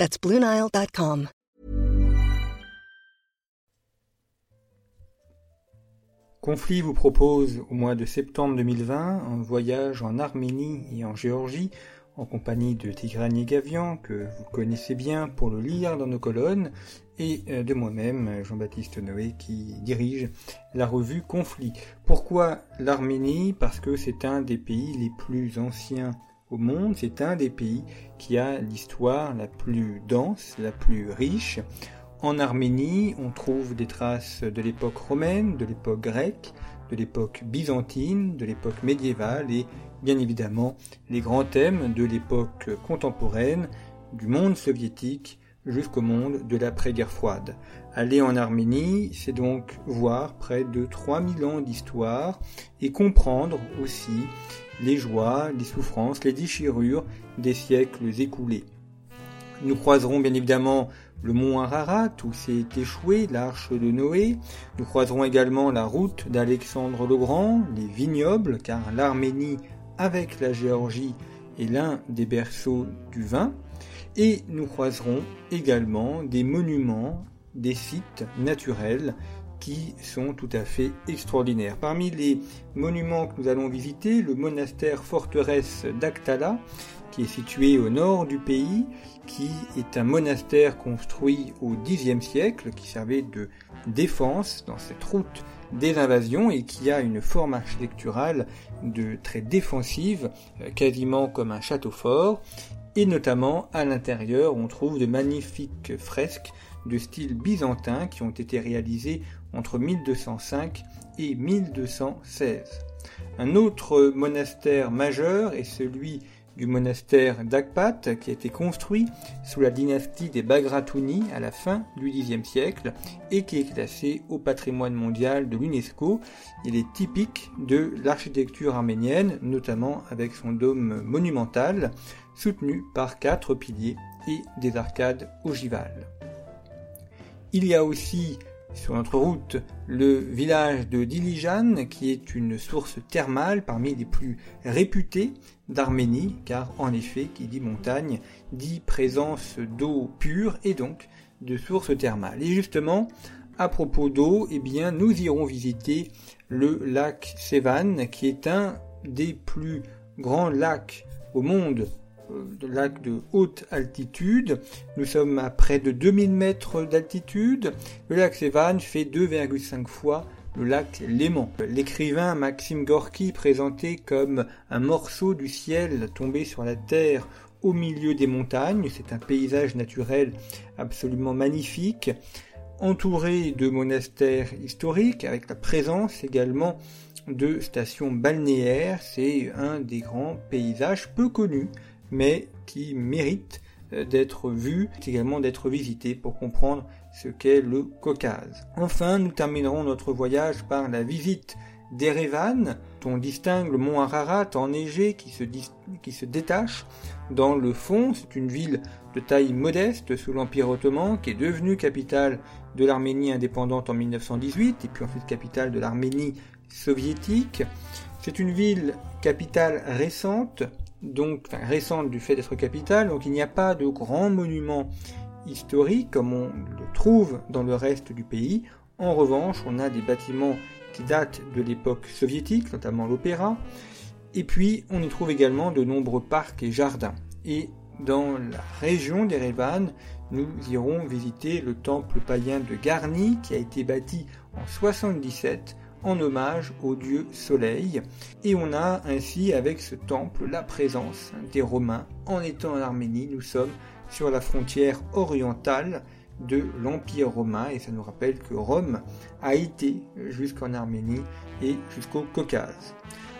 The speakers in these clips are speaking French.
That's. Conflit vous propose au mois de septembre 2020 un voyage en Arménie et en Géorgie en compagnie de Tigrani Gavian, que vous connaissez bien pour le lire dans nos colonnes, et euh, de moi-même, Jean-Baptiste Noé, qui dirige la revue Conflit. Pourquoi l'Arménie? Parce que c'est un des pays les plus anciens au monde, c'est un des pays qui a l'histoire la plus dense, la plus riche. En Arménie, on trouve des traces de l'époque romaine, de l'époque grecque, de l'époque byzantine, de l'époque médiévale et bien évidemment les grands thèmes de l'époque contemporaine, du monde soviétique jusqu'au monde de l'après-guerre froide. Aller en Arménie, c'est donc voir près de 3000 ans d'histoire et comprendre aussi les joies, les souffrances, les déchirures des siècles écoulés. Nous croiserons bien évidemment le mont Ararat où s'est échoué l'arche de Noé. Nous croiserons également la route d'Alexandre le Grand, les vignobles, car l'Arménie avec la Géorgie est l'un des berceaux du vin. Et nous croiserons également des monuments, des sites naturels qui sont tout à fait extraordinaires. Parmi les monuments que nous allons visiter, le monastère forteresse d'Aktala, qui est situé au nord du pays, qui est un monastère construit au Xe siècle, qui servait de défense dans cette route des invasions et qui a une forme architecturale de très défensive, euh, quasiment comme un château fort, et notamment à l'intérieur on trouve de magnifiques fresques de style byzantin qui ont été réalisées entre 1205 et 1216. Un autre monastère majeur est celui du monastère d'Akpat qui a été construit sous la dynastie des Bagratouni à la fin du Xe siècle et qui est classé au patrimoine mondial de l'UNESCO. Il est typique de l'architecture arménienne, notamment avec son dôme monumental soutenu par quatre piliers et des arcades ogivales. Il y a aussi sur notre route le village de Dilijan, qui est une source thermale parmi les plus réputées d'Arménie, car en effet, qui dit montagne, dit présence d'eau pure et donc de sources thermales. Et justement, à propos d'eau, eh bien, nous irons visiter le lac Sevan, qui est un des plus grands lacs au monde de lac de haute altitude. Nous sommes à près de 2000 mètres d'altitude. Le lac Sevan fait 2,5 fois le lac Léman. L'écrivain Maxime Gorky présenté comme un morceau du ciel tombé sur la terre au milieu des montagnes. C'est un paysage naturel absolument magnifique, entouré de monastères historiques, avec la présence également de stations balnéaires. C'est un des grands paysages peu connus mais qui mérite euh, d'être vu, également d'être visité pour comprendre ce qu'est le Caucase. Enfin, nous terminerons notre voyage par la visite d'Erevan, on distingue le mont Ararat enneigé qui se, qui se détache dans le fond. C'est une ville de taille modeste sous l'Empire ottoman qui est devenue capitale de l'Arménie indépendante en 1918 et puis ensuite capitale de l'Arménie soviétique. C'est une ville capitale récente donc récente du fait d'être capitale, donc il n'y a pas de grands monuments historiques comme on le trouve dans le reste du pays. En revanche, on a des bâtiments qui datent de l'époque soviétique, notamment l'opéra, et puis on y trouve également de nombreux parcs et jardins. Et dans la région d'Erevan, nous irons visiter le temple païen de Garni qui a été bâti en 77 en hommage au dieu Soleil. Et on a ainsi avec ce temple la présence des Romains. En étant en Arménie, nous sommes sur la frontière orientale de l'Empire romain et ça nous rappelle que Rome a été jusqu'en Arménie et jusqu'au Caucase.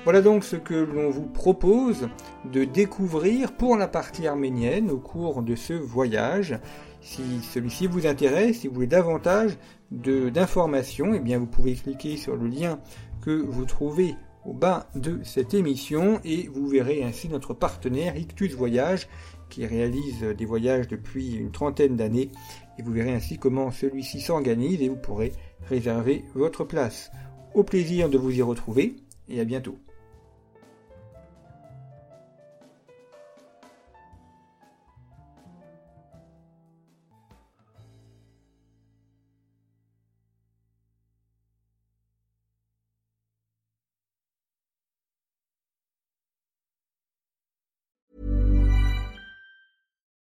Voilà donc ce que l'on vous propose de découvrir pour la partie arménienne au cours de ce voyage. Si celui-ci vous intéresse, si vous voulez davantage d'informations, eh bien vous pouvez cliquer sur le lien que vous trouvez au bas de cette émission et vous verrez ainsi notre partenaire Ictus Voyage qui réalise des voyages depuis une trentaine d'années et vous verrez ainsi comment celui-ci s'organise et vous pourrez réserver votre place. Au plaisir de vous y retrouver et à bientôt.